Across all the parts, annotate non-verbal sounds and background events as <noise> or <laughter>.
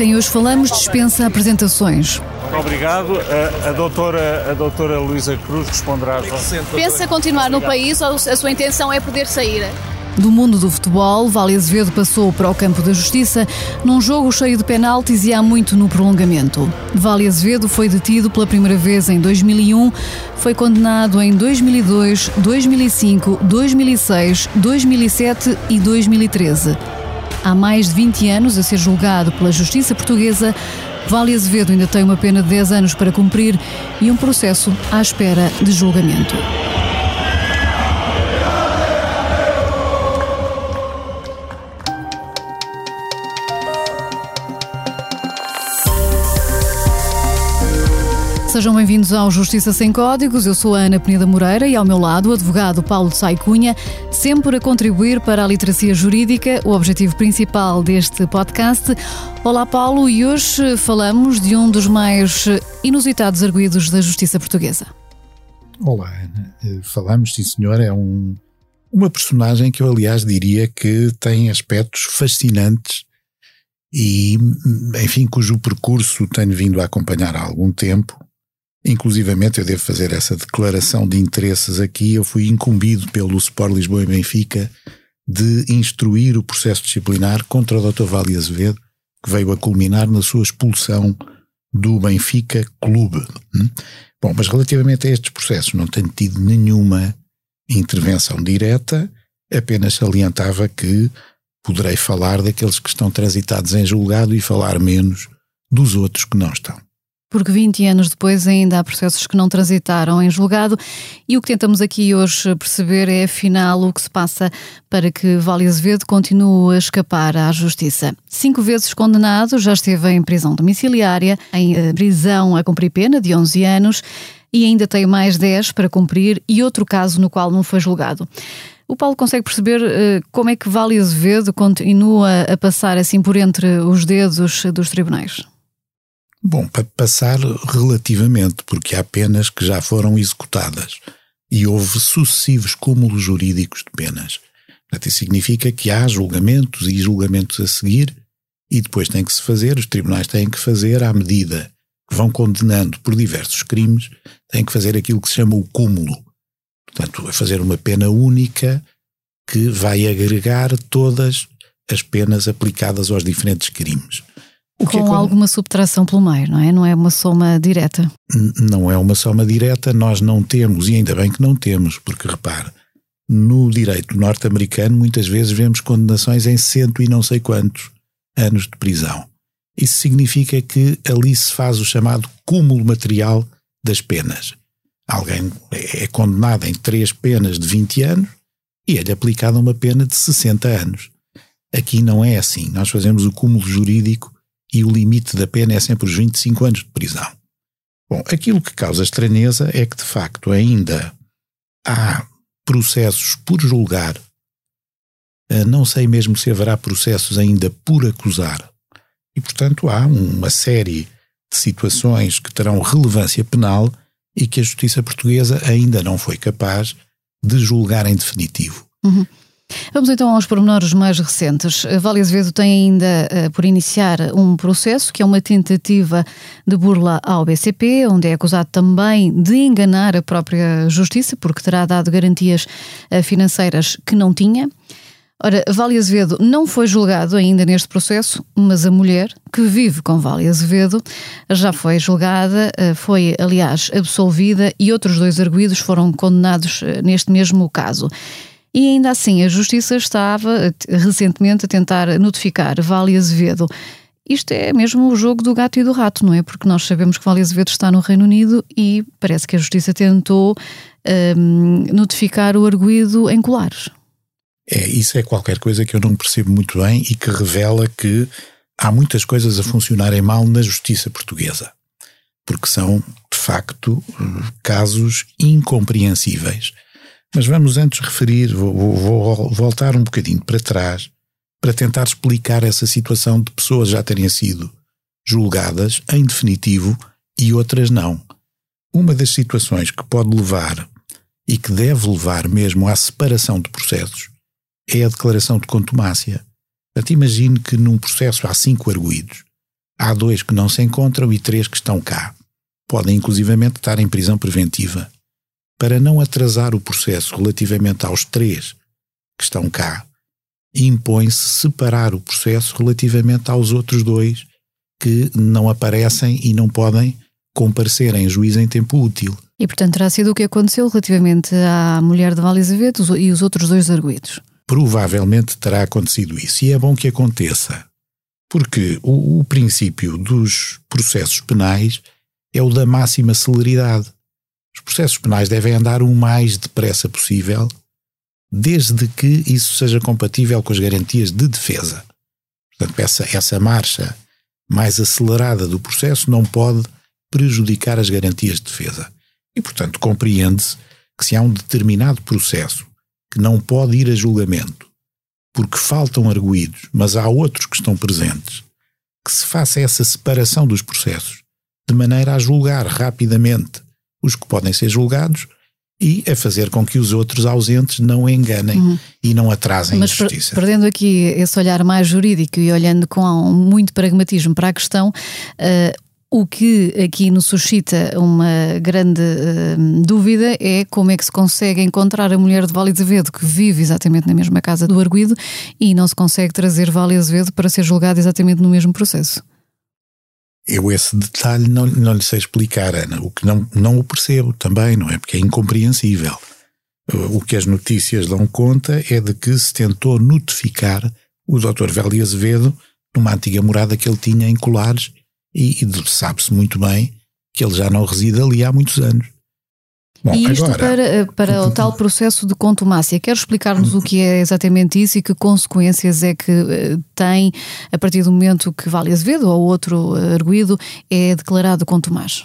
quem hoje falamos dispensa apresentações. Obrigado. A, a, doutora, a doutora Luísa Cruz responderá às. Pensa continuar no país ou a sua intenção é poder sair? Do mundo do futebol, Vale Azevedo passou para o campo da justiça num jogo cheio de penaltis e há muito no prolongamento. Vale Azevedo foi detido pela primeira vez em 2001, foi condenado em 2002, 2005, 2006, 2007 e 2013. Há mais de 20 anos a ser julgado pela justiça portuguesa, Vale Azevedo ainda tem uma pena de 10 anos para cumprir e um processo à espera de julgamento. Sejam bem-vindos ao Justiça Sem Códigos. Eu sou a Ana Peneda Moreira e ao meu lado o advogado Paulo de Saicunha, sempre a contribuir para a literacia jurídica, o objetivo principal deste podcast. Olá, Paulo, e hoje falamos de um dos mais inusitados arguídos da justiça portuguesa. Olá, Ana. Eh, falamos, sim senhor, é um, uma personagem que eu, aliás, diria que tem aspectos fascinantes e, enfim, cujo percurso tenho vindo a acompanhar há algum tempo Inclusivamente, eu devo fazer essa declaração de interesses aqui. Eu fui incumbido pelo Sport Lisboa e Benfica de instruir o processo disciplinar contra o Dr. Vale Azevedo, que veio a culminar na sua expulsão do Benfica Clube. Hum? Bom, mas relativamente a estes processos, não tenho tido nenhuma intervenção direta, apenas salientava que poderei falar daqueles que estão transitados em julgado e falar menos dos outros que não estão porque 20 anos depois ainda há processos que não transitaram em julgado e o que tentamos aqui hoje perceber é afinal o que se passa para que Vale Azevedo continue a escapar à justiça. Cinco vezes condenado, já esteve em prisão domiciliária, em eh, prisão a cumprir pena de 11 anos e ainda tem mais 10 para cumprir e outro caso no qual não foi julgado. O Paulo consegue perceber uh, como é que Vale Azevedo continua a passar assim por entre os dedos dos tribunais? Bom, para passar relativamente, porque há penas que já foram executadas e houve sucessivos cúmulos jurídicos de penas. Portanto, isso significa que há julgamentos e julgamentos a seguir e depois tem que se fazer, os tribunais têm que fazer à medida que vão condenando por diversos crimes, têm que fazer aquilo que se chama o cúmulo. Portanto, fazer uma pena única que vai agregar todas as penas aplicadas aos diferentes crimes. O com é alguma subtração pelo meio, não é? Não é uma soma direta. Não é uma soma direta, nós não temos, e ainda bem que não temos, porque repare, no direito norte-americano muitas vezes vemos condenações em cento e não sei quantos anos de prisão. Isso significa que ali se faz o chamado cúmulo material das penas. Alguém é condenado em três penas de 20 anos e é-lhe aplicada uma pena de 60 anos. Aqui não é assim. Nós fazemos o cúmulo jurídico e o limite da pena é sempre os 25 anos de prisão. Bom, aquilo que causa estranheza é que, de facto, ainda há processos por julgar, eh, não sei mesmo se haverá processos ainda por acusar, e, portanto, há uma série de situações que terão relevância penal e que a justiça portuguesa ainda não foi capaz de julgar em definitivo. Uhum. Vamos então aos pormenores mais recentes. Vale Azevedo tem ainda uh, por iniciar um processo que é uma tentativa de burla ao BCP, onde é acusado também de enganar a própria Justiça, porque terá dado garantias uh, financeiras que não tinha. Ora, Vale Azevedo não foi julgado ainda neste processo, mas a mulher que vive com Vale Azevedo já foi julgada, eh, foi, aliás, absolvida e outros dois arguídos foram condenados neste mesmo caso. E ainda assim, a Justiça estava recentemente a tentar notificar Vale Azevedo. Isto é mesmo o jogo do gato e do rato, não é? Porque nós sabemos que Vale Azevedo está no Reino Unido e parece que a Justiça tentou um, notificar o arguído em colares. É, isso é qualquer coisa que eu não percebo muito bem e que revela que há muitas coisas a funcionarem mal na justiça portuguesa. Porque são, de facto, casos incompreensíveis mas vamos antes referir, vou, vou, voltar um bocadinho para trás para tentar explicar essa situação de pessoas já terem sido julgadas em definitivo e outras não. Uma das situações que pode levar e que deve levar mesmo à separação de processos é a declaração de contumácia. Portanto, imagine que num processo há cinco arguídos. há dois que não se encontram e três que estão cá. Podem inclusivamente estar em prisão preventiva. Para não atrasar o processo relativamente aos três que estão cá, impõe-se separar o processo relativamente aos outros dois que não aparecem e não podem comparecer em juízo em tempo útil. E, portanto, terá sido o que aconteceu relativamente à mulher de Vale Azevedo e os outros dois arguídos? Provavelmente terá acontecido isso. E é bom que aconteça, porque o, o princípio dos processos penais é o da máxima celeridade. Os processos penais devem andar o mais depressa possível, desde que isso seja compatível com as garantias de defesa. Portanto, essa, essa marcha mais acelerada do processo não pode prejudicar as garantias de defesa. E, portanto, compreende-se que se há um determinado processo que não pode ir a julgamento porque faltam arguídos, mas há outros que estão presentes, que se faça essa separação dos processos, de maneira a julgar rapidamente os que podem ser julgados e a fazer com que os outros ausentes não enganem uhum. e não atrasem Mas a justiça. Perdendo aqui esse olhar mais jurídico e olhando com muito pragmatismo para a questão, uh, o que aqui nos suscita uma grande uh, dúvida é como é que se consegue encontrar a mulher de Vale Azevedo que vive exatamente na mesma casa do arguído e não se consegue trazer Vale Azevedo para ser julgado exatamente no mesmo processo. Eu esse detalhe não, não lhe sei explicar, Ana. O que não, não o percebo também, não é? Porque é incompreensível. O que as notícias dão conta é de que se tentou notificar o Dr. Vélio Azevedo numa antiga morada que ele tinha em Colares e, e sabe-se muito bem que ele já não reside ali há muitos anos. Bom, e isto agora, para, eh, para <laughs> o tal processo de contumácia. Quer explicar-nos o que é exatamente isso e que consequências é que eh, tem a partir do momento que Vale Azevedo ou outro eh, arguído é declarado contumaz?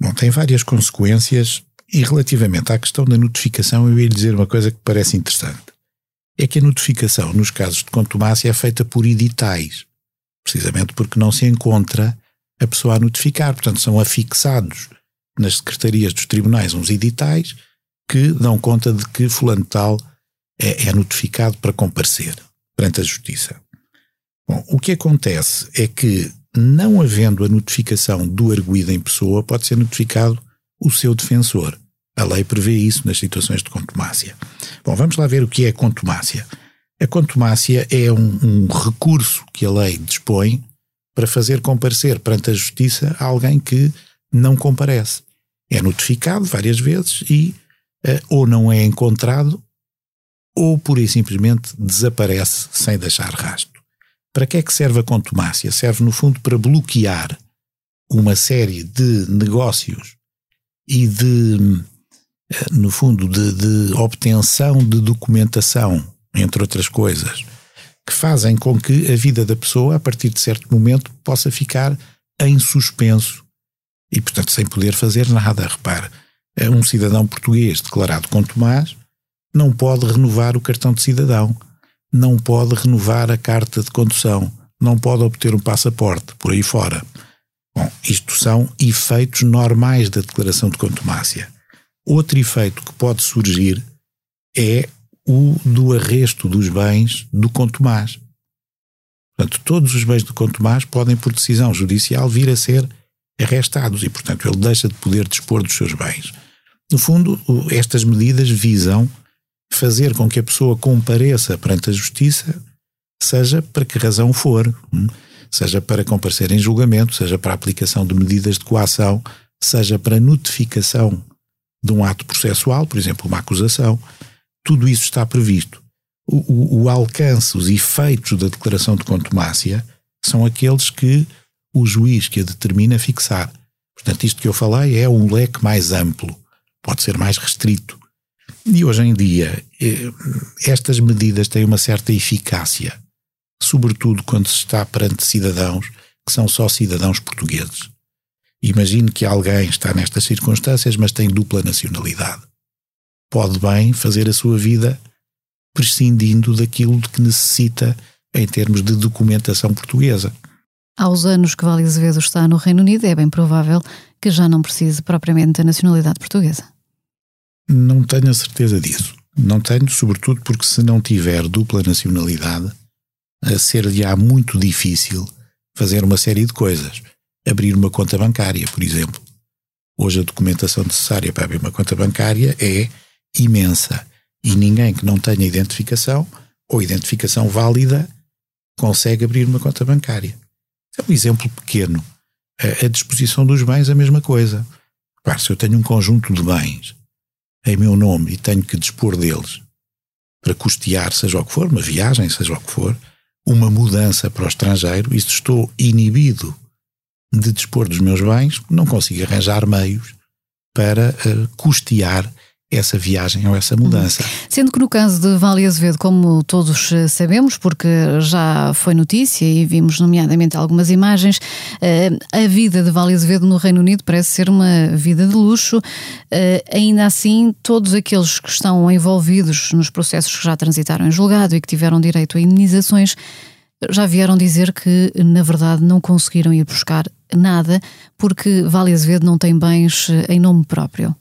Bom, tem várias consequências e relativamente à questão da notificação eu ia lhe dizer uma coisa que parece interessante. É que a notificação nos casos de contumácia é feita por editais, precisamente porque não se encontra a pessoa a notificar. Portanto, são afixados nas secretarias dos tribunais uns editais que dão conta de que fulano tal é, é notificado para comparecer perante a justiça. Bom, o que acontece é que, não havendo a notificação do arguído em pessoa, pode ser notificado o seu defensor. A lei prevê isso nas situações de contumácia. Bom, vamos lá ver o que é contumácia. A contumácia é um, um recurso que a lei dispõe para fazer comparecer perante a justiça alguém que não comparece. É notificado várias vezes e uh, ou não é encontrado ou pura e simplesmente desaparece sem deixar rasto. Para que é que serve a contumácia? Serve, no fundo, para bloquear uma série de negócios e de, eh, no fundo, de, de obtenção de documentação, entre outras coisas, que fazem com que a vida da pessoa, a partir de certo momento, possa ficar em suspenso e, portanto, sem poder fazer nada. Repare, um cidadão português declarado com Tomás não pode renovar o cartão de cidadão, não pode renovar a carta de condução, não pode obter um passaporte, por aí fora. Bom, isto são efeitos normais da declaração de contumácia. Outro efeito que pode surgir é o do arresto dos bens do contumaz. Portanto, todos os bens do contumaz podem, por decisão judicial, vir a ser arrestados e, portanto, ele deixa de poder dispor dos seus bens. No fundo, estas medidas visam fazer com que a pessoa compareça perante a justiça, seja para que razão for, hum, seja para comparecer em julgamento, seja para aplicação de medidas de coação, seja para notificação de um ato processual, por exemplo, uma acusação, tudo isso está previsto. O, o, o, alcance, os efeitos da declaração de contumácia são aqueles que o juiz que a determina fixar. Portanto, isto que eu falei é um leque mais amplo, pode ser mais restrito. E hoje em dia, eh, estas medidas têm uma certa eficácia, sobretudo quando se está perante cidadãos que são só cidadãos portugueses. Imagine que alguém está nestas circunstâncias, mas tem dupla nacionalidade pode bem fazer a sua vida prescindindo daquilo de que necessita em termos de documentação portuguesa. Aos anos que Vale Azevedo está no Reino Unido, é bem provável que já não precise propriamente da nacionalidade portuguesa. Não tenho a certeza disso. Não tenho, sobretudo porque se não tiver dupla nacionalidade, a ser-lhe-á muito difícil fazer uma série de coisas. Abrir uma conta bancária, por exemplo. Hoje a documentação necessária para abrir uma conta bancária é imensa e ninguém que não tenha identificação ou identificação válida consegue abrir uma conta bancária. É um exemplo pequeno. A, a disposição dos bens é a mesma coisa. Claro, se eu tenho um conjunto de bens em meu nome e tenho que dispor deles para custear, seja o que for, uma viagem, seja o que for, uma mudança para o estrangeiro, e se estou inibido de dispor dos meus bens, não consigo arranjar meios para uh, custear essa viagem ou essa mudança. Sendo que no caso de Vale Azevedo, como todos eh, sabemos, porque já foi notícia e vimos nomeadamente algumas imagens, eh, a vida de Vale Azevedo no Reino Unido parece ser uma vida de luxo. Eh, ainda assim, todos aqueles que estão envolvidos nos processos que já transitaram em julgado e que tiveram direito a indenizações já vieram dizer que, na verdade, não conseguiram ir buscar nada porque Vale Azevedo não tem bens em nome próprio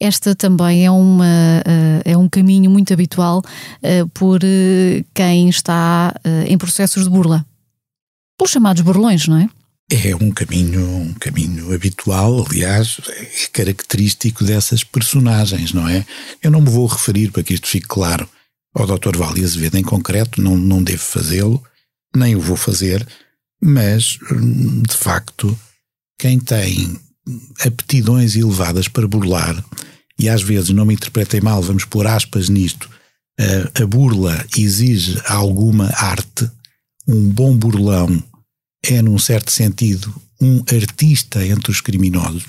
esta também é, uma, eh, é um caminho muito habitual eh, por eh, quem está em processos de burla. Pelos chamados burlões, não é? É um caminho, um caminho habitual, aliás, é característico dessas personagens, não é? Eu não me vou referir, para que isto fique claro, ao Dr. Vale Azevedo em concreto, não, não devo fazê-lo, nem o vou fazer, mas, hum, de facto, quem tem aptidões elevadas para burlar, e às vezes, não me interpretem mal, vamos pôr aspas nisto, a, a burla exige alguma arte, um bom burlão é, num certo sentido, um artista entre os criminosos,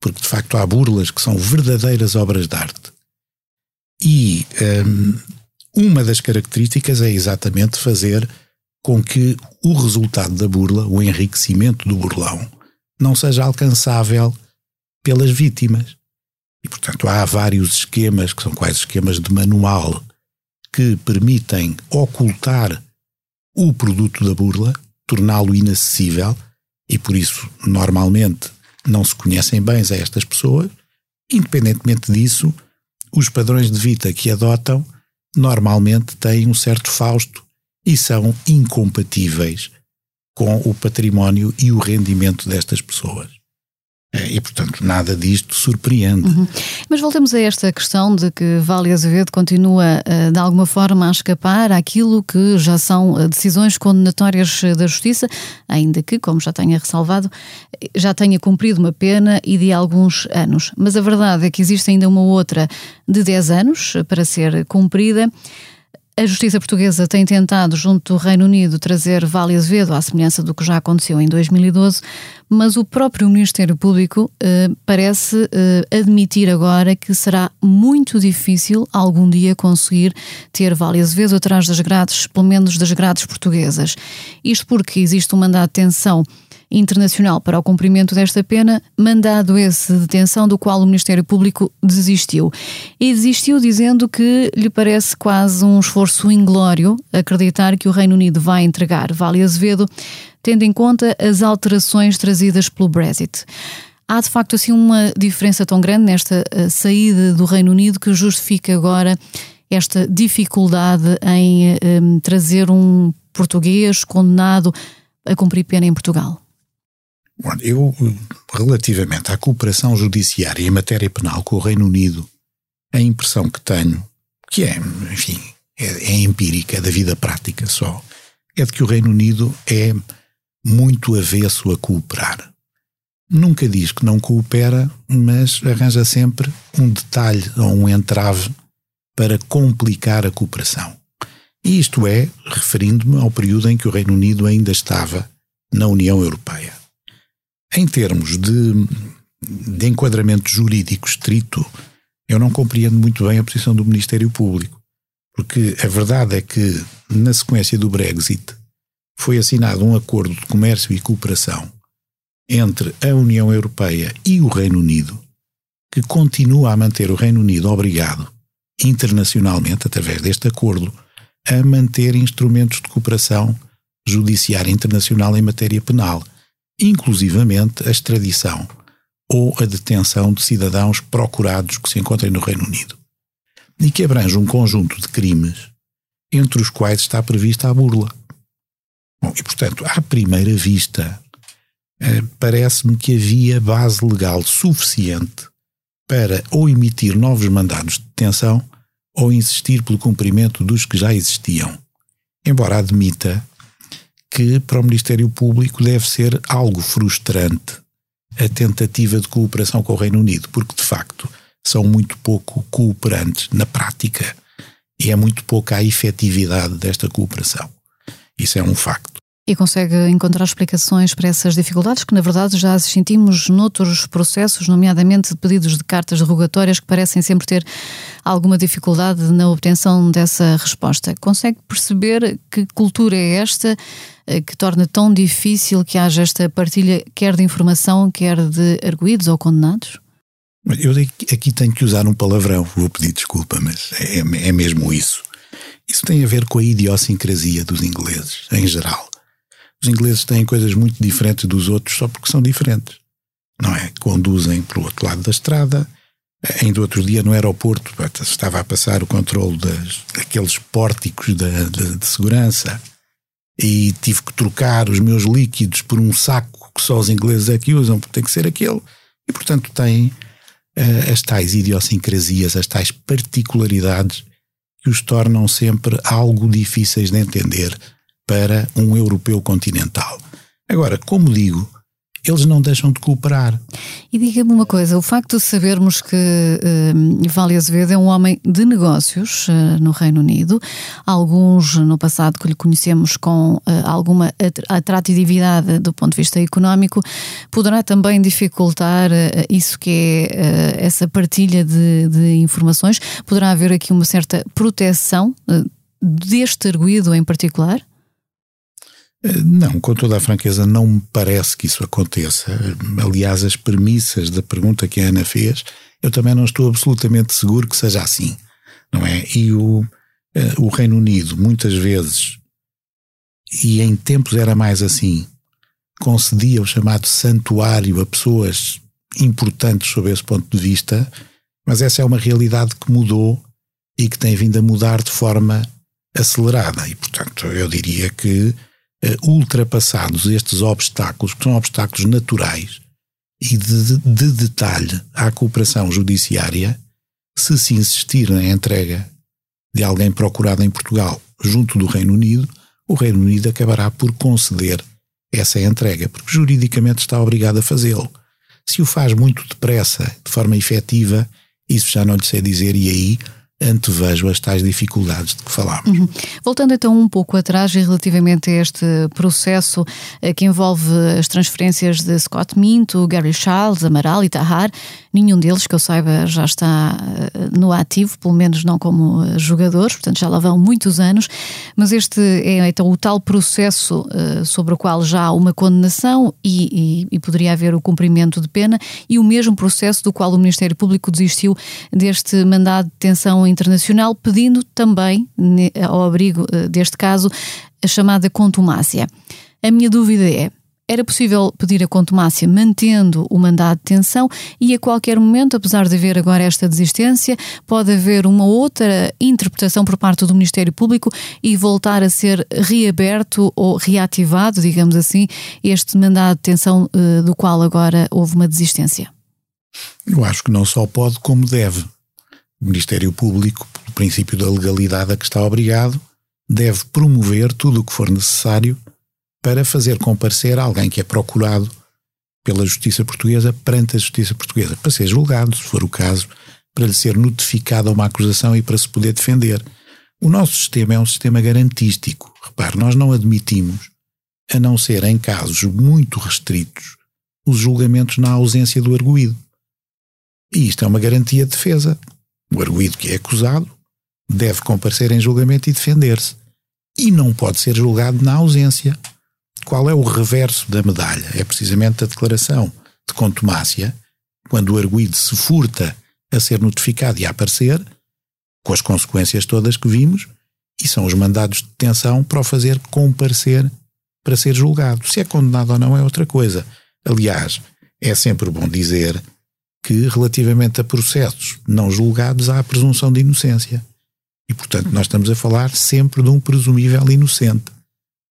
porque de facto há burlas que são verdadeiras obras de arte. E um, uma das características é exatamente fazer com que o resultado da burla, o enriquecimento do burlão, não seja alcançável pelas vítimas. E, portanto, há vários esquemas, que são quais esquemas de manual, que permitem ocultar o produto da burla, torná-lo inacessível, e por isso, normalmente, não se conhecem bens a estas pessoas. Independentemente disso, os padrões de vida que adotam normalmente têm um certo fausto e são incompatíveis com o património e o rendimento destas pessoas. É, e, portanto, nada disto surpreende. Uhum. Mas voltemos a esta questão de que Vale Azevedo continua, eh, de alguma forma, a escapar àquilo que já são eh, decisões condenatórias eh, da Justiça, ainda que, como já tenha ressalvado, já tenha cumprido uma pena e de alguns anos. Mas a verdade é que existe ainda uma outra de 10 anos para ser cumprida. A justiça portuguesa tem tentado, junto do Reino Unido, trazer Vale Azevedo à semelhança do que já aconteceu em 2012, mas o próprio Ministério Público eh, parece eh, admitir agora que será muito difícil algum dia conseguir ter Vale Azevedo atrás das grades, pelo menos das grades portuguesas. Isto porque existe um mandato de detenção internacional para o cumprimento desta pena, mandado esse de detenção do qual o Ministério Público desistiu. E desistiu dizendo que lhe parece quase um esforço inglório acreditar que o Reino Unido vai entregar Vale Azevedo, tendo em conta as alterações trazidas pelo Brexit. Há de facto assim uma diferença tão grande nesta eh, saída do Reino Unido que justifica agora esta dificuldade em um, eh, trazer um português condenado a cumprir pena em Portugal? Eu, relativamente à cooperação judiciária em matéria penal com o Reino Unido, a impressão que tenho, que é, enfim, é, é empírica, é da vida prática só, é de que o Reino Unido é muito avesso a cooperar. Nunca diz que não coopera, mas arranja sempre um detalhe ou um entrave para complicar a cooperação. E isto é, referindo-me ao período em que o Reino Unido ainda estava na União Europeia. Em termos de, de enquadramento jurídico estrito, eu não compreendo muito bem a posição do Ministério Público, porque a verdade é que, na sequência do Brexit, foi assinado um acordo de comércio e cooperação entre a União Europeia e o Reino Unido, que continua a manter o Reino Unido obrigado, internacionalmente, através deste acordo, a manter instrumentos de cooperação judiciária internacional em matéria penal inclusivamente a extradição ou a detenção de cidadãos procurados que se encontrem no Reino Unido, e que abrange um conjunto de crimes entre os quais está prevista a burla. Bom, e portanto, à primeira vista, eh, parece-me que havia base legal suficiente para ou emitir novos mandados de detenção ou insistir pelo cumprimento dos que já existiam. Embora admita que para o Ministério Público deve ser algo frustrante a tentativa de cooperação com o Reino Unido, porque de facto são muito pouco cooperantes na prática e é muito pouca a efetividade desta cooperação. Isso é um facto. E consegue encontrar explicações para essas dificuldades que, na verdade, já as sentimos noutros processos, nomeadamente pedidos de cartas rogatórias que parecem sempre ter alguma dificuldade na obtenção dessa resposta. Consegue perceber que cultura é esta eh, que torna tão difícil que haja esta partilha, quer de informação, quer de arguídos ou condenados? Eu aqui tenho que usar um palavrão, vou pedir desculpa, mas é, é mesmo isso. Isso tem a ver com a idiosincrasia dos ingleses, em geral. Os ingleses têm coisas muito diferentes dos outros só porque são diferentes. Não é? Conduzem para o outro lado da estrada. Ainda outro dia no aeroporto estava a passar o controle das, daqueles pórticos de, segurança e tive que trocar os meus líquidos por um saco que só os ingleses é que usam, tem que ser aquele. E portanto têm uh, as tais idiosincrasias, as tais particularidades que os tornam sempre algo difíceis de entender para um europeu continental. Agora, como digo, eles não deixam de cooperar. E diga-me uma coisa: o facto de sabermos que uh, Vale Azevedo é um homem de negócios uh, no Reino Unido, alguns no passado que lhe conhecemos com uh, alguma atratividade do ponto de vista económico, poderá também dificultar isso que é essa partilha de, de, informações? Poderá haver aqui uma certa proteção deste arguído em particular? Não, com toda a franqueza, não me parece que isso aconteça. Aliás, as premissas da pergunta que a Ana fez, eu também não estou absolutamente seguro que seja assim, não é? E o, eh, o Reino Unido, muitas vezes, e em tempos era mais assim, concedia o chamado santuário a pessoas importantes sob esse ponto de vista, mas essa é uma realidade que mudou e que tem vindo a mudar de forma acelerada. E, portanto, eu diria que ultrapassados estes obstáculos, que são obstáculos naturais e de, de detalhe à cooperação judiciária, se se insistir na entrega de alguém procurado em Portugal junto do Reino Unido, o Reino Unido acabará por conceder essa entrega, porque juridicamente está obrigado a fazê-lo. Se o faz muito depressa, de forma efetiva, isso já não lhe sei dizer, e aí antevejo as tais dificuldades de que falámos. Uhum. Voltando então um pouco atrás e relativamente a este processo eh, que envolve as transferências de Scott Minto, Gary Charles, Amaral e Tahar, nenhum deles que eu saiba já está eh, no ativo, pelo menos não como eh, jogadores, portanto já lá vão muitos anos, mas este é então o tal processo sobre o qual já há uma condenação e, e, e poderia haver o cumprimento de pena e o mesmo processo do qual o Ministério Público desistiu deste mandado de detenção internacional, pedindo também, ao abrigo eh, deste caso, a chamada contumácia. A minha dúvida é: era possível pedir a contumácia mantendo o mandado de detenção e a qualquer momento, apesar de haver agora esta desistência, pode haver uma outra interpretação por parte do Ministério Público e voltar a ser reaberto ou reativado, digamos assim, este mandado de detenção eh, do qual agora houve uma desistência? Eu acho que não só pode, como deve. Ministério Público, pelo princípio da legalidade a que está obrigado, deve promover tudo o que for necessário para fazer comparecer alguém que é procurado pela justiça portuguesa perante a justiça portuguesa, para ser julgado, se for o caso, para lhe ser notificada uma acusação e para se poder defender. O nosso sistema é um sistema garantístico. Repare, nós não admitimos, a não ser em casos muito restritos, os julgamentos na ausência do arguído. E isto é uma garantia de defesa. O arguído que é acusado deve comparecer em julgamento e defender-se. E não pode ser julgado na ausência. Qual é o reverso da medalha? É precisamente a declaração de contumácia, quando o arguído se furta a ser notificado e a aparecer, com as consequências todas que vimos, e são os mandados de detenção para o fazer comparecer para ser julgado. Se é condenado ou não é outra coisa. Aliás, é sempre bom dizer que, relativamente a processos não julgados, há a presunção de inocência. E, portanto, nós estamos a falar sempre de um presumível inocente.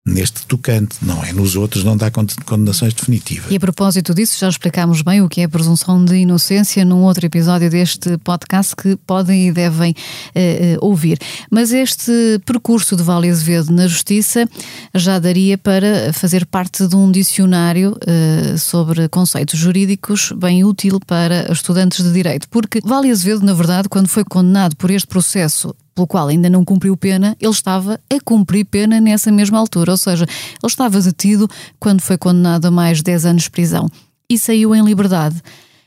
Neste tocante, não é? Nos outros não dá condenações definitivas. E a propósito disso, já explicámos bem o que é a presunção de inocência num outro episódio deste podcast que podem e devem uh, ouvir. Mas este percurso de Vale Azevedo na Justiça já daria para fazer parte de um dicionário uh, sobre conceitos jurídicos bem útil para estudantes de Direito, porque Vale Azevedo, na verdade, quando foi condenado por este processo pelo qual ainda não cumpriu pena, ele estava a cumprir pena nessa mesma altura, ou seja, ele estava detido quando foi condenado a mais de 10 anos de prisão e saiu em liberdade.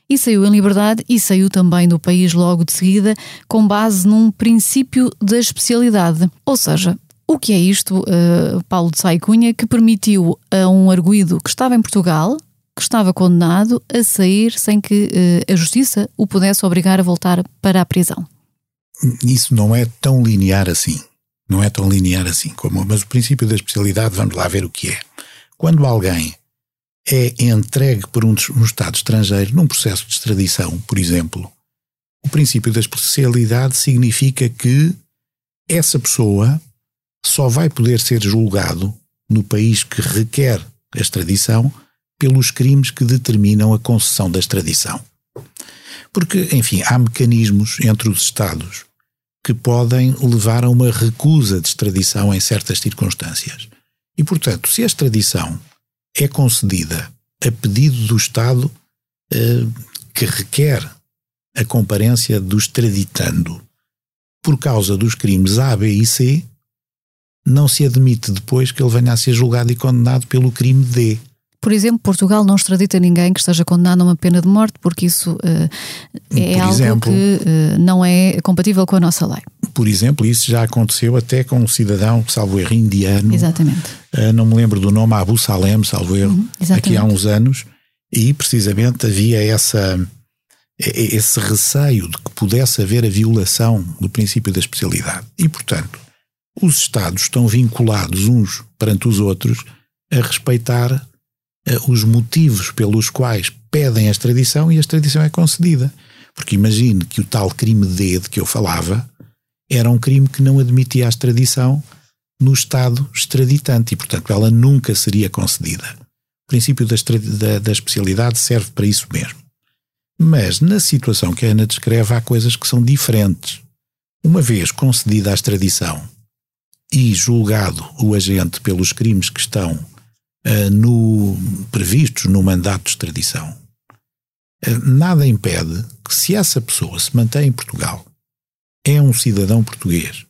E saiu em liberdade e saiu também do país logo de seguida, com base num princípio da especialidade. Ou seja, o que é isto, uh, Paulo de Sai Cunha, que permitiu a um arguído que estava em Portugal, que estava condenado, a sair sem que uh, a justiça o pudesse obrigar a voltar para a prisão? Isso não é tão linear assim. Não é tão linear assim como. Mas o princípio da especialidade, vamos lá ver o que é. Quando alguém é entregue por um, um Estado estrangeiro num processo de extradição, por exemplo, o princípio da especialidade significa que essa pessoa só vai poder ser julgado no país que requer a extradição pelos crimes que determinam a concessão da extradição. Porque, enfim, há mecanismos entre os Estados que podem levar a uma recusa de extradição em certas circunstâncias. E, portanto, se a extradição é concedida a pedido do Estado eh, que requer a comparência do extraditando por causa dos crimes A, B e C, não se admite depois que ele venha a ser julgado e condenado pelo crime D. Por exemplo, Portugal não extradita ninguém que esteja condenado a uma pena de morte, porque isso uh, é por algo exemplo, que uh, não é compatível com a nossa lei. Por exemplo, isso já aconteceu até com um cidadão, salvo erro, indiano. Exatamente. Uh, não me lembro do nome, Abu Salem, salvo erro, uhum, aqui há uns anos, e precisamente havia essa, esse receio de que pudesse haver a violação do princípio da especialidade. E, portanto, os Estados estão vinculados uns perante os outros a respeitar os motivos pelos quais pedem a extradição e a extradição é concedida. Porque imagine que o tal crime D de que eu falava era um crime que não admitia a extradição no Estado extraditante e, portanto, ela nunca seria concedida. O princípio da, da, da especialidade serve para isso mesmo. Mas, na situação que a Ana descreve, há coisas que são diferentes. Uma vez concedida a extradição e julgado o agente pelos crimes que estão uh, no, previstos no mandato de extradição, uh, nada impede que, se essa pessoa se mantém em Portugal, é um cidadão português,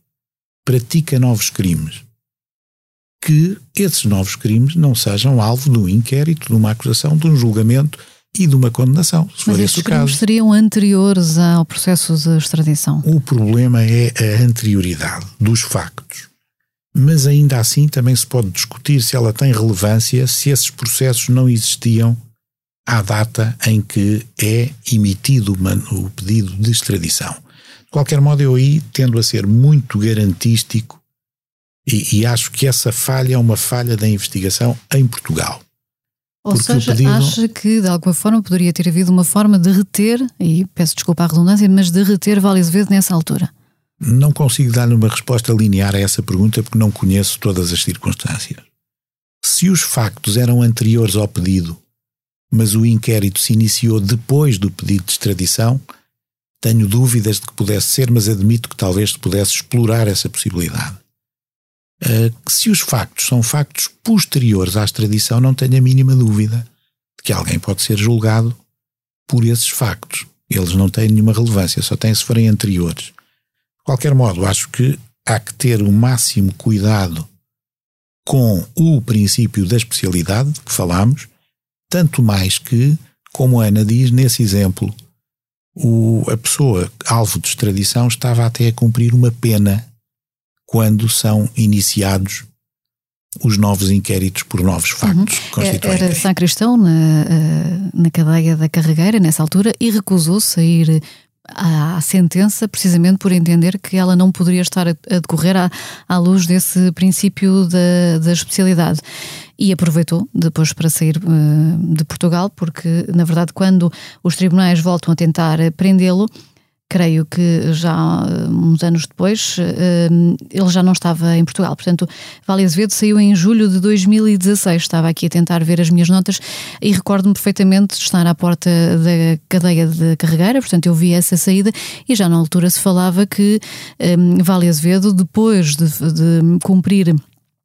pratica novos crimes, que esses novos crimes não sejam alvo de um inquérito, de uma acusação, de um julgamento e de uma condenação, se Mas for esse o caso. seriam anteriores ao processo de extradição? O problema é a anterioridade dos factos mas ainda assim também se pode discutir se ela tem relevância se esses processos não existiam à data em que é emitido o pedido de extradição. De qualquer modo, eu aí tendo a ser muito garantístico e, e acho que essa falha é uma falha da investigação em Portugal. Ou Porque seja, pedido... acha que de alguma forma poderia ter havido uma forma de reter, e peço desculpa à redundância, mas de reter Vale Azevedo nessa altura? Não consigo dar-lhe uma resposta linear a essa pergunta porque não conheço todas as circunstâncias. Se os factos eram anteriores ao pedido, mas o inquérito se iniciou depois do pedido de extradição, tenho dúvidas de que pudesse ser, mas admito que talvez se pudesse explorar essa possibilidade. Uh, se os factos são factos posteriores à extradição, não tenho a mínima dúvida de que alguém pode ser julgado por esses factos. Eles não têm nenhuma relevância, só têm se forem anteriores qualquer modo, acho que há que ter o máximo cuidado com o princípio da especialidade que falámos, tanto mais que, como a Ana diz, nesse exemplo, o, a pessoa alvo de extradição estava até a cumprir uma pena quando são iniciados os novos inquéritos por novos factos uhum. Era sacristão na, eh, na cadeia da carregueira nessa altura e recusou-se a ir à sentença precisamente por entender que ela não poderia estar a, decorrer à, à luz desse princípio da, da especialidade. E aproveitou depois para sair uh, de Portugal, porque, na verdade, quando os tribunais voltam a tentar prendê-lo, creio que já uns anos depois, ele já não estava em Portugal. Portanto, Vale Azevedo saiu em julho de 2016. Estava aqui a tentar ver as minhas notas e recordo-me perfeitamente de estar à porta da cadeia de carregueira, portanto, eu vi essa saída e já na altura se falava que Vale Azevedo, depois de, de cumprir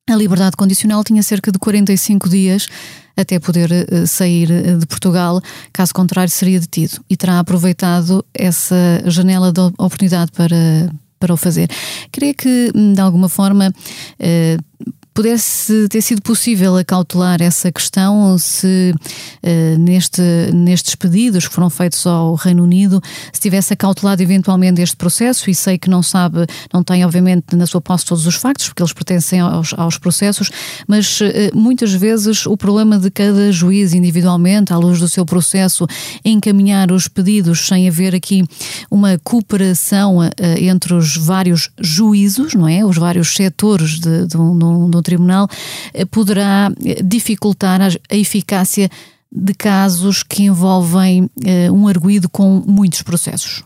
a liberdade condicional tinha cerca de 45 dias até poder uh, sair eh, de Portugal, caso contrário seria detido e terá aproveitado essa janela de oportunidade para, para o fazer. Creio que, hum, de alguma forma, uh, pudesse ter sido possível acautelar essa questão se uh, neste, nestes pedidos que foram feitos ao Reino Unido, se tivesse acautelado eventualmente este processo e sei que não sabe, não tem obviamente na sua posse todos os factos, porque eles pertencem aos, aos processos, mas uh, muitas vezes o problema de cada juiz individualmente, à luz do seu processo, encaminhar os pedidos sem haver aqui uma cooperação uh, entre os vários juízos, não é? Os vários setores de, de, de, de tribunal eh, poderá eh, dificultar a eficácia de casos que envolvem uh, um arguído com muitos processos?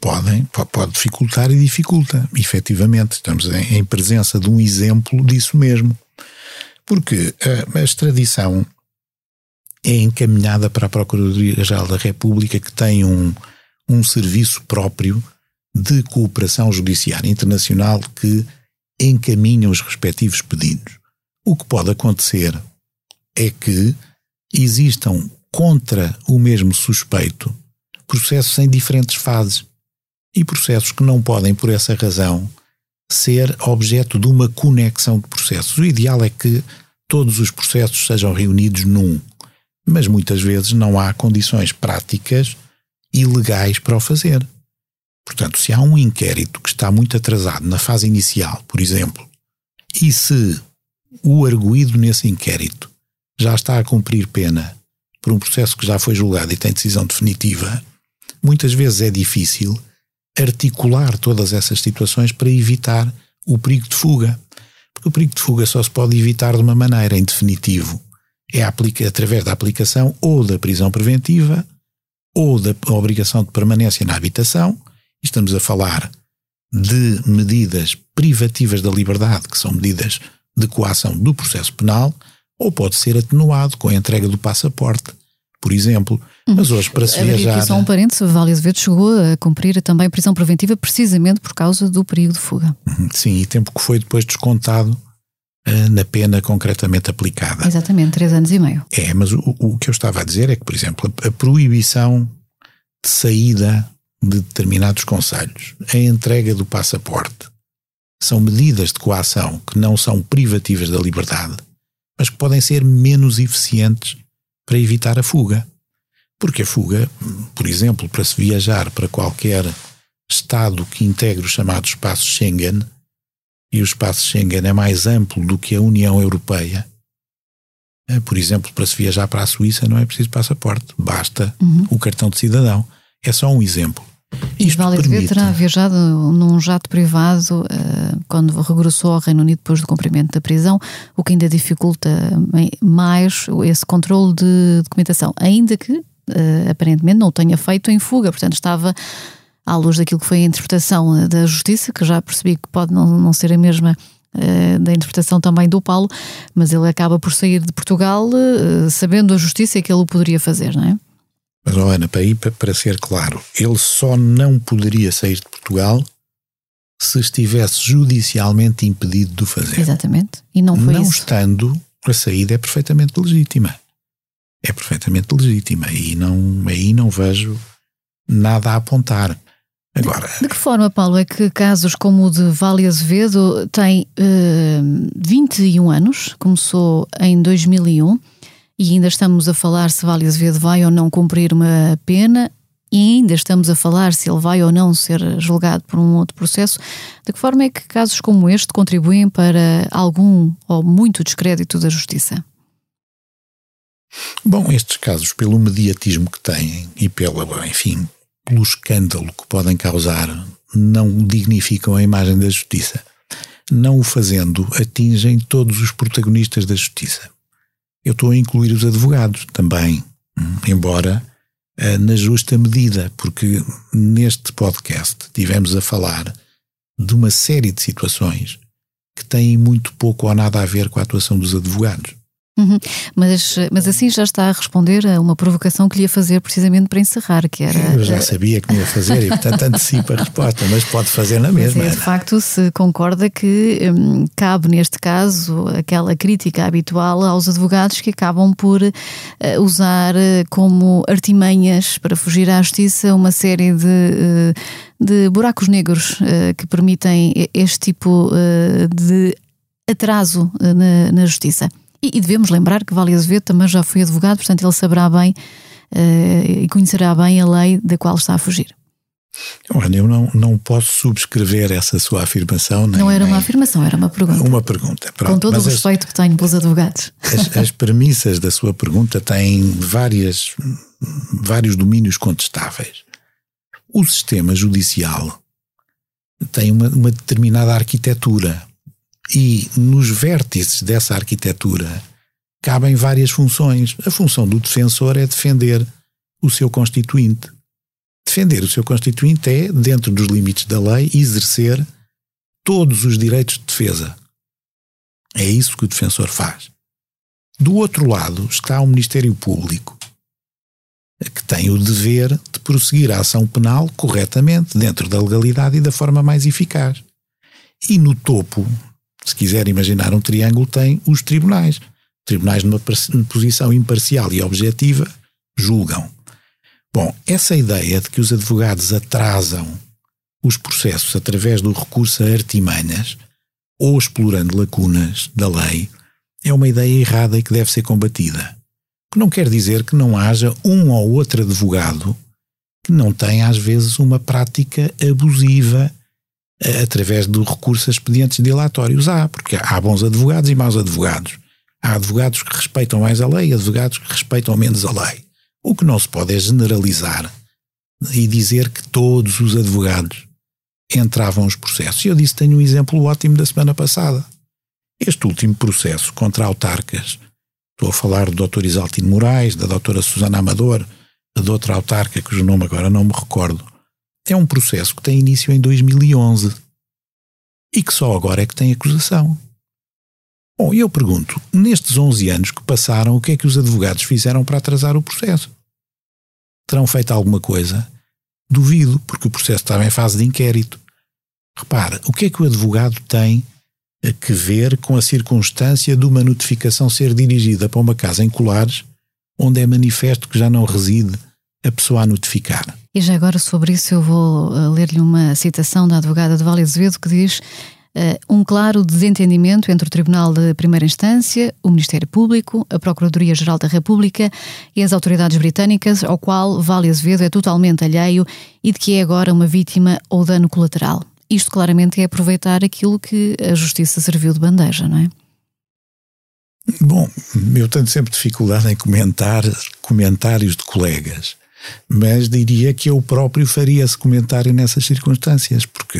Podem, pode dificultar e dificulta, efetivamente. Estamos em, presença de um exemplo disso mesmo. Porque a extradição é encaminhada para a Procuradoria-Geral da República, que tem um, um serviço próprio de cooperação judiciária internacional que encaminham os respectivos pedidos. O que pode acontecer é que existam contra o mesmo suspeito processos em diferentes fases e processos que não podem, por essa razão, ser objeto de uma conexão de processos. O ideal é que todos os processos sejam reunidos num, mas muitas vezes não há condições práticas e legais para o fazer. Portanto, se há um inquérito que está muito atrasado na fase inicial, por exemplo, e se o arguído nesse inquérito já está a cumprir pena por um processo que já foi julgado e tem decisão definitiva, muitas vezes é difícil articular todas essas situações para evitar o perigo de fuga. Porque o perigo de fuga só se pode evitar de uma maneira, em definitivo. É através da aplicação ou da prisão preventiva ou da obrigação de permanência na habitação Estamos a falar de medidas privativas da liberdade, que são medidas de coação do processo penal, ou pode ser atenuado com a entrega do passaporte, por exemplo. Mas hoje, para se viajar. Aqui só um parênteses: Vale Azevedo chegou a cumprir também prisão preventiva precisamente por causa do perigo de fuga. Uhum, sim, e tempo que foi depois descontado uh, na pena concretamente aplicada. Exatamente, três anos e meio. É, mas o, o que eu estava a dizer é que, por exemplo, a proibição de saída de determinados conselhos, a entrega do passaporte, são medidas de coação que não são privativas da liberdade, mas que podem ser menos eficientes para evitar a fuga. Porque a fuga, por exemplo, para se viajar para qualquer Estado que integre o chamado espaço Schengen, e o espaço Schengen é mais amplo do que a União Europeia, eh, por exemplo, para se viajar para a Suíça não é preciso passaporte, basta uhum. o cartão de cidadão. É só um exemplo. Vale permite... terá viajado num jato privado uh, quando regressou ao Reino Unido depois do cumprimento da prisão, o que ainda dificulta mais esse controle de documentação, ainda que uh, aparentemente não o tenha feito em fuga, portanto estava à luz daquilo que foi a interpretação eh, da justiça, que já percebi que pode não, não ser a mesma da interpretação também do Paulo, mas ele acaba por sair de Portugal sabendo a justiça que ele o poderia fazer, não é? Mas, oh Ana, para, ir, para ser claro, ele só não poderia sair de Portugal se estivesse judicialmente impedido de o fazer. Exatamente. E não foi não isso. estando, a saída é perfeitamente legítima. É perfeitamente legítima. E não, aí não vejo nada a apontar. Agora, de, de que forma, Paulo, é que casos como o de Vale Azevedo têm uh, 21 anos, começou em 2001, e ainda estamos a falar se Vale Azevedo vai ou não cumprir uma pena e ainda estamos a falar se ele vai ou não ser julgado por um outro processo, de que forma é que casos como este contribuem para algum ou muito descrédito da justiça? Bom, estes casos, pelo mediatismo que têm e pela, enfim, pelo escândalo que podem causar, não dignificam a imagem da justiça. Não o fazendo, atingem todos os protagonistas da justiça. Eu estou a incluir os advogados também, embora uh, na justa medida, porque neste podcast tivemos a falar de uma série de situações que têm muito pouco ou nada a ver com a atuação dos advogados. Uhum. Mas, mas assim já está a responder a uma provocação que lhe ia fazer precisamente para encerrar, que era. Eu já sabia que me ia fazer e portanto antecipa a resposta, mas pode fazer na mesma. É, de facto, se concorda que hum, cabe neste caso aquela crítica habitual aos advogados que acabam por uh, usar uh, como artimanhas para fugir à justiça uma série de. Uh, de buracos negros que permitem este tipo de atraso na, na justiça. E, e devemos lembrar que Vale Azevedo também já foi advogado, portanto ele saberá bem uh, e conhecerá bem a lei da qual está a fugir. Olha, eu não, não posso subscrever essa sua afirmação. Nem, não era uma afirmação, era uma pergunta. Uma pergunta. Pronto. Com todo Mas o respeito as, que tenho pelos advogados. As, as <laughs> premissas da sua pergunta têm várias, vários domínios contestáveis. O sistema judicial tem uma, uma determinada arquitetura e nos vértices dessa arquitetura cabem várias funções. A função do defensor é defender o seu constituinte. Defender o seu constituinte é, dentro dos limites da lei, exercer todos os direitos de defesa. É isso que o defensor faz. Do outro lado está o Ministério Público, que tem o dever de prosseguir a ação penal corretamente, dentro da legalidade e da forma mais eficaz. E no topo se quiser imaginar um triângulo, tem os tribunais. Tribunais numa posição imparcial e objetiva julgam. Bom, essa ideia de que os advogados atrasam os processos através do recurso a artimanhas ou explorando lacunas da lei é uma ideia errada e que deve ser combatida. Que não quer dizer que não haja um ou outro advogado que não tenha às vezes uma prática abusiva através do recurso a expedientes dilatórios. Há, porque há bons advogados e maus advogados. Há advogados que respeitam mais a lei e advogados que respeitam menos a lei. O que não se pode é generalizar e dizer que todos os advogados entravam os processos. Eu disse, tenho um exemplo ótimo da semana passada. Este último processo contra autarcas, estou a falar do Dr. Isaltino Moraes, da doutora Susana Amador, da outra autarca, cujo nome agora não me recordo, é um processo que tem início em 2011 e que só agora é que tem acusação. Bom, eu pergunto, nestes 11 anos que passaram, o que é que os advogados fizeram para atrasar o processo? Terão feito alguma coisa? Duvido, porque o processo estava em fase de inquérito. Repara, o que é que o advogado tem a que ver com a circunstância de uma notificação ser dirigida para uma casa em Colares, onde é manifesto que já não reside a pessoa a notificar? E já agora sobre isso eu vou eh, ler-lhe uma citação da advogada de Vale Azevedo que diz uh, um claro desentendimento entre o Tribunal de Primeira Instância, o Ministério Público, a Procuradoria-Geral da República e as autoridades britânicas, ao qual Vale Azevedo é totalmente alheio e de que é agora uma vítima ou dano colateral. Isto claramente é aproveitar aquilo que a Justiça serviu de bandeja, não é? Bom, eu tenho sempre dificuldade em comentar comentários de colegas mas diria que eu próprio faria esse comentário nessas circunstâncias, porque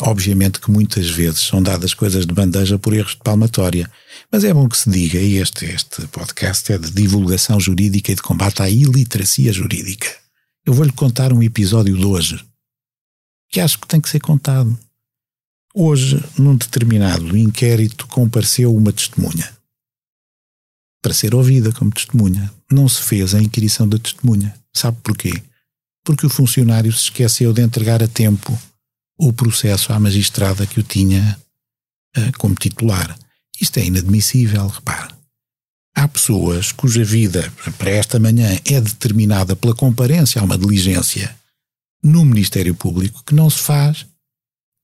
obviamente que muitas vezes são dadas coisas de bandeja por erros de palmatória, mas é bom que se diga, e este, este podcast é de divulgação jurídica e de combate à iliteracia jurídica. Eu vou-lhe contar um episódio de hoje, que acho que tem que ser contado. Hoje, num determinado inquérito, compareceu uma testemunha para ser ouvida como testemunha. Não se fez a inquirição da testemunha. Sabe porquê? Porque o funcionário se esqueceu de entregar a tempo o processo à magistrada que o tinha uh, como titular. Isto é inadmissível, repare. Há pessoas cuja vida para esta manhã é determinada pela comparência a uma diligência no Ministério Público que não se faz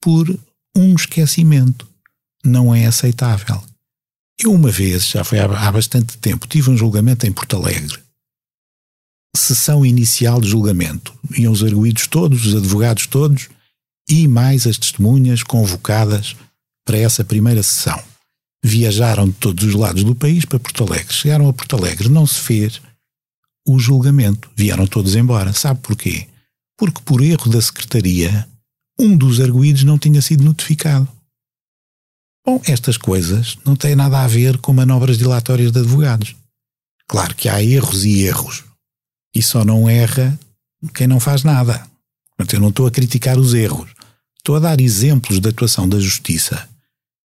por um esquecimento. Não é aceitável. Eu, uma vez, já foi há, bastante tempo, tive um julgamento em Porto Alegre. Sessão inicial de julgamento. Iam os arguídos todos, os advogados todos e mais as testemunhas convocadas para essa primeira sessão. Viajaram de todos os lados do país para Porto Alegre. Chegaram a Porto Alegre, não se fez o julgamento. Vieram todos embora. Sabe porquê? Porque, por erro da secretaria, um dos arguídos não tinha sido notificado. Bom, estas coisas não têm nada a ver com manobras dilatórias de advogados. Claro que há erros e erros. E só não erra quem não faz nada. Portanto, eu não estou a criticar os erros. Estou a dar exemplos de atuação da justiça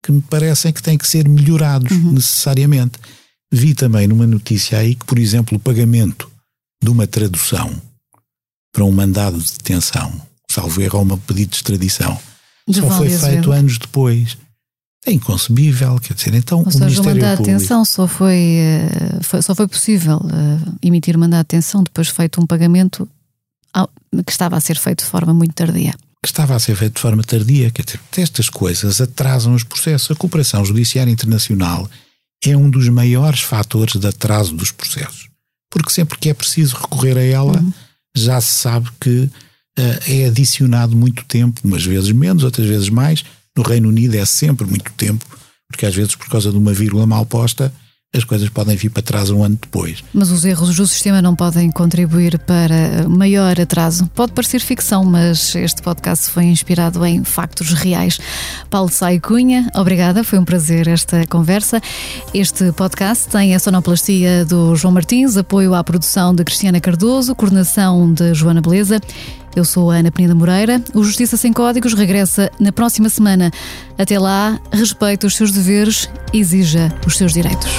que me parecem que têm que ser melhorados uhum. necessariamente. Vi também numa notícia aí que, por exemplo, o pagamento de uma tradução para um mandado de detenção, salvo erro, ou um pedido de extradição, de só foi feito anos depois. É inconcebível, quer dizer, então Ou o seja, Ministério o de detenção só foi, eh, foi, só foi possível uh, emitir mandato de detenção depois feito um pagamento ao, que estava a ser feito de forma muito tardia. Que estava a ser feito de forma tardia, quer dizer, estas coisas atrasam os processos. A cooperação judiciária internacional é um dos maiores fatores de atraso dos processos. Porque sempre que é preciso recorrer a ela, uhum. já se sabe que uh, é adicionado muito tempo, umas vezes menos, outras vezes mais, no Reino Unido é sempre muito tempo, porque às vezes por causa de uma vírgula mal posta as coisas podem vir para trás um ano depois. Mas os erros do sistema não podem contribuir para maior atraso. Pode parecer ficção, mas este podcast foi inspirado em factos reais. Paulo Sai Cunha, obrigada, foi um prazer esta conversa. Este podcast tem a sonoplastia do João Martins, apoio à produção de Cristiana Cardoso, coordenação de Joana Beleza eu sou a Ana Penida Moreira. O Justiça Sem Códigos regressa na próxima semana. Até lá, respeite os seus deveres, exija os seus direitos.